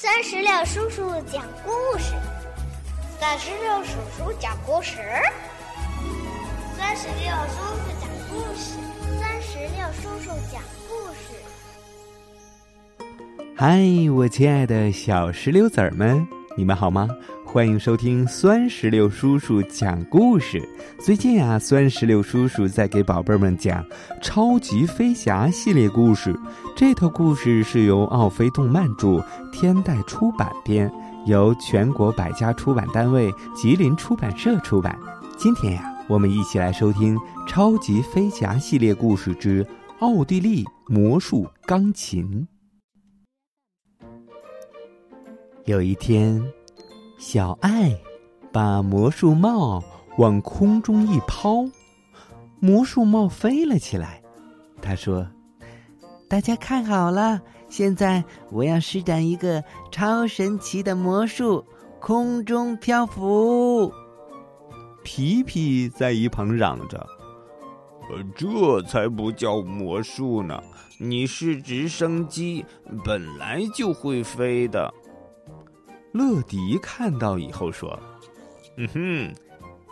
三十六叔叔讲故事，三十六叔叔讲故事，三十六叔叔讲故事，三十六叔叔讲故事。嗨，我亲爱的小石榴籽儿们，你们好吗？欢迎收听酸石榴叔叔讲故事。最近啊，酸石榴叔叔在给宝贝们讲《超级飞侠》系列故事。这套故事是由奥飞动漫著，天代出版编，由全国百家出版单位吉林出版社出版。今天呀，我们一起来收听《超级飞侠》系列故事之《奥地利魔术钢琴》。有一天。小爱把魔术帽往空中一抛，魔术帽飞了起来。他说：“大家看好了，现在我要施展一个超神奇的魔术——空中漂浮。”皮皮在一旁嚷着：“呃这才不叫魔术呢！你是直升机，本来就会飞的。”乐迪看到以后说：“嗯哼，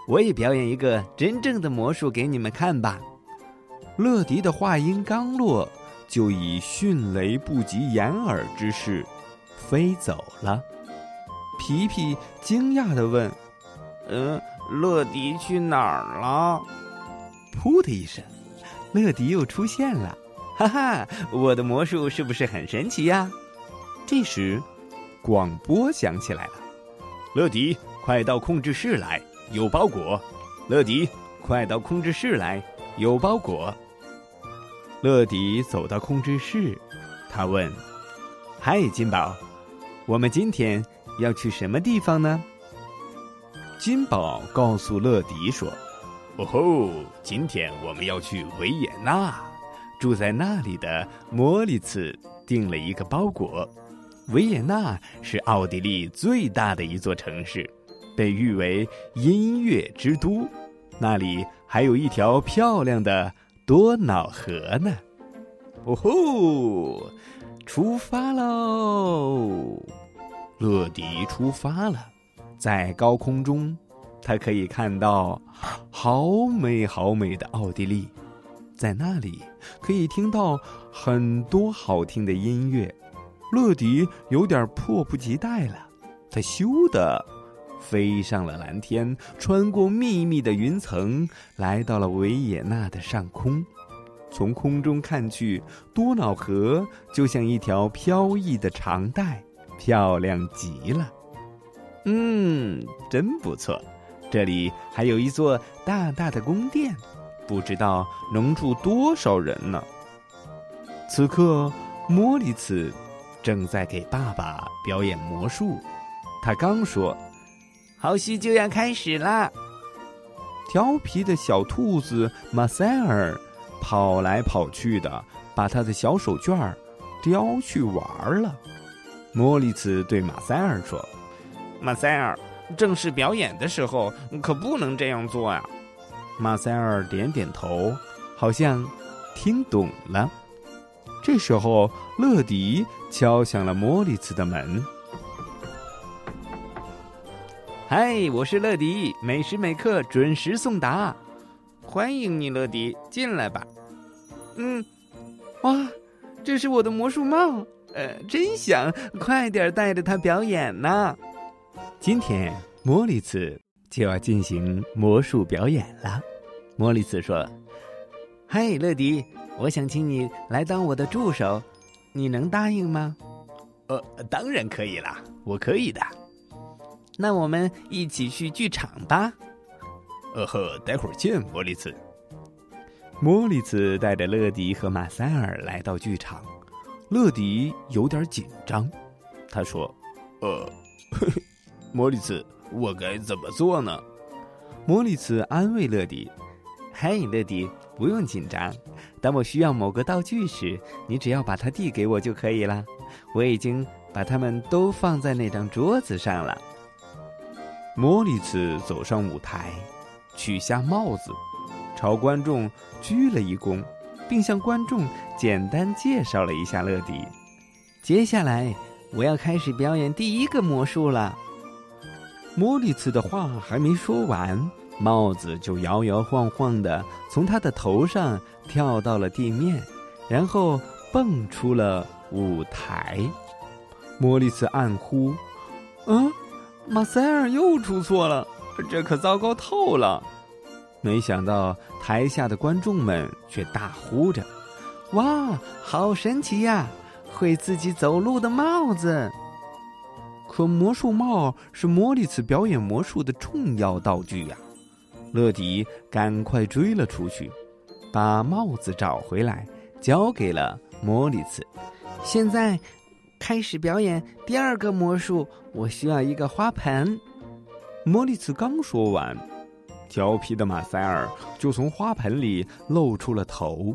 我也表演一个真正的魔术给你们看吧。”乐迪的话音刚落，就以迅雷不及掩耳之势飞走了。皮皮惊讶的问：“嗯，乐迪去哪儿了？”噗的一声，乐迪又出现了。哈哈，我的魔术是不是很神奇呀？这时。广播响起来了，乐迪，快到控制室来，有包裹。乐迪，快到控制室来，有包裹。乐迪走到控制室，他问：“嗨，金宝，我们今天要去什么地方呢？”金宝告诉乐迪说：“哦吼，今天我们要去维也纳，住在那里的莫里茨订了一个包裹。”维也纳是奥地利最大的一座城市，被誉为音乐之都。那里还有一条漂亮的多瑙河呢。哦吼，出发喽！乐迪出发了，在高空中，他可以看到好美好美的奥地利，在那里可以听到很多好听的音乐。乐迪有点迫不及待了，他咻的飞上了蓝天，穿过密密的云层，来到了维也纳的上空。从空中看去，多瑙河就像一条飘逸的长带，漂亮极了。嗯，真不错。这里还有一座大大的宫殿，不知道能住多少人呢。此刻，莫里茨。正在给爸爸表演魔术，他刚说：“好戏就要开始啦！”调皮的小兔子马塞尔跑来跑去的，把他的小手绢叼去玩了。莫里茨对马塞尔说：“马塞尔，正式表演的时候可不能这样做呀。”马塞尔点点头，好像听懂了。这时候，乐迪。敲响了莫里茨的门。嗨，我是乐迪，每时每刻准时送达，欢迎你，乐迪，进来吧。嗯，哇，这是我的魔术帽，呃，真想快点带着它表演呢。今天莫里茨就要进行魔术表演了。莫里茨说：“嗨，乐迪，我想请你来当我的助手。”你能答应吗？呃，当然可以啦，我可以的。那我们一起去剧场吧。呃呵，待会儿见，莫里茨。莫里茨带着乐迪和马塞尔来到剧场。乐迪有点紧张，他说：“呃，莫里茨，我该怎么做呢？”莫里茨安慰乐迪：“嘿，乐迪。”不用紧张，当我需要某个道具时，你只要把它递给我就可以了。我已经把它们都放在那张桌子上了。莫里茨走上舞台，取下帽子，朝观众鞠了一躬，并向观众简单介绍了一下乐迪。接下来，我要开始表演第一个魔术了。莫里茨的话还没说完，帽子就摇摇晃晃的从他的头上跳到了地面，然后蹦出了舞台。莫里茨暗呼：“嗯，马塞尔又出错了，这可糟糕透了。”没想到台下的观众们却大呼着：“哇，好神奇呀！会自己走路的帽子！”可魔术帽是莫里茨表演魔术的重要道具呀！乐迪赶快追了出去，把帽子找回来，交给了莫里茨。现在开始表演第二个魔术，我需要一个花盆。莫里茨刚说完，调皮的马塞尔就从花盆里露出了头。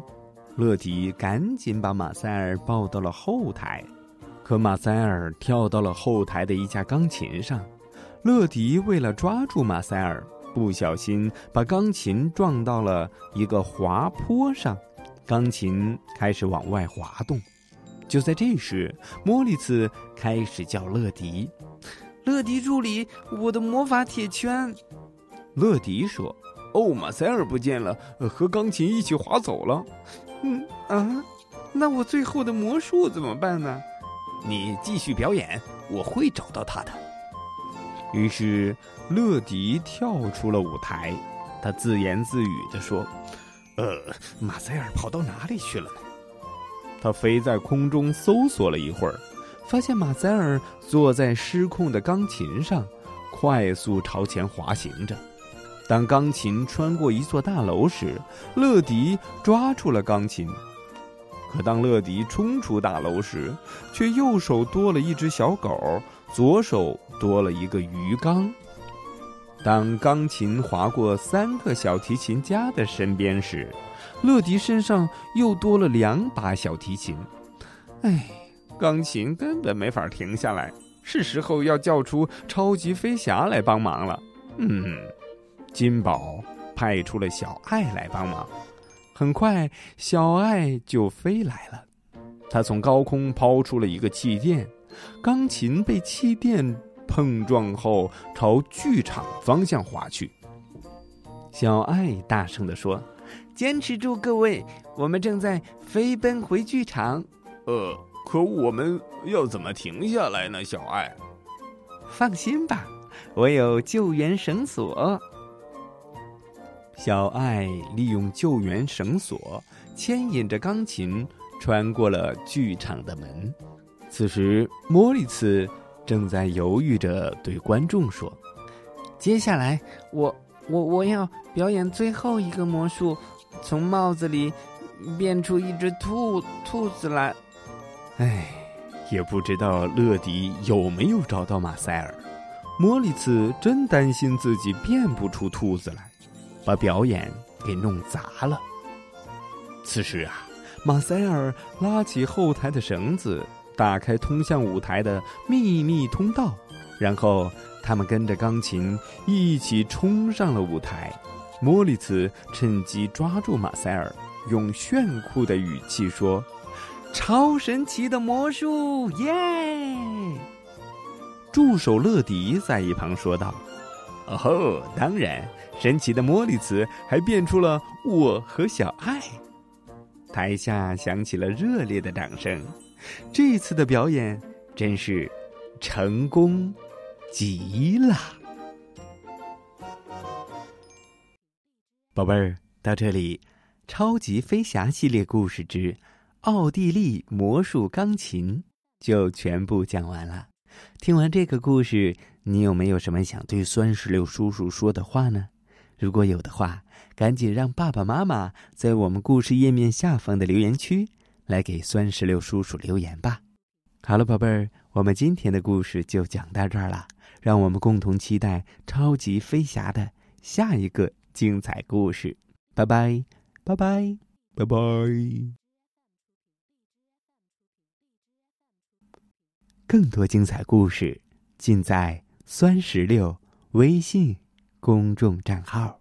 乐迪赶紧把马塞尔抱到了后台。可马塞尔跳到了后台的一架钢琴上，乐迪为了抓住马塞尔，不小心把钢琴撞到了一个滑坡上，钢琴开始往外滑动。就在这时，莫里茨开始叫乐迪：“乐迪助理，我的魔法铁圈。”乐迪说：“哦，马塞尔不见了，和钢琴一起滑走了。”“嗯啊，那我最后的魔术怎么办呢？”你继续表演，我会找到他的。于是，乐迪跳出了舞台，他自言自语地说：“呃，马塞尔跑到哪里去了呢？”他飞在空中搜索了一会儿，发现马塞尔坐在失控的钢琴上，快速朝前滑行着。当钢琴穿过一座大楼时，乐迪抓住了钢琴。可当乐迪冲出大楼时，却右手多了一只小狗，左手多了一个鱼缸。当钢琴划过三个小提琴家的身边时，乐迪身上又多了两把小提琴。唉，钢琴根本没法停下来，是时候要叫出超级飞侠来帮忙了。嗯，金宝派出了小爱来帮忙。很快，小爱就飞来了。他从高空抛出了一个气垫，钢琴被气垫碰撞后朝剧场方向滑去。小爱大声地说：“坚持住，各位，我们正在飞奔回剧场。”呃，可我们要怎么停下来呢？小爱，放心吧，我有救援绳索。小爱利用救援绳索牵引着钢琴穿过了剧场的门。此时，莫里茨正在犹豫着对观众说：“接下来，我我我要表演最后一个魔术，从帽子里变出一只兔兔子来。”唉，也不知道乐迪有没有找到马塞尔。莫里茨真担心自己变不出兔子来。把表演给弄砸了。此时啊，马塞尔拉起后台的绳子，打开通向舞台的秘密通道，然后他们跟着钢琴一起冲上了舞台。莫里茨趁机抓住马塞尔，用炫酷的语气说：“超神奇的魔术，耶！”助手乐迪在一旁说道：“哦吼，当然。”神奇的莫里茨还变出了我和小爱，台下响起了热烈的掌声。这次的表演真是成功极了。宝贝儿，到这里，《超级飞侠》系列故事之《奥地利魔术钢琴》就全部讲完了。听完这个故事，你有没有什么想对酸石榴叔叔说的话呢？如果有的话，赶紧让爸爸妈妈在我们故事页面下方的留言区来给酸石榴叔叔留言吧。好了，宝贝儿，我们今天的故事就讲到这儿了。让我们共同期待超级飞侠的下一个精彩故事。拜拜，拜拜，拜拜。更多精彩故事尽在酸石榴微信。公众账号。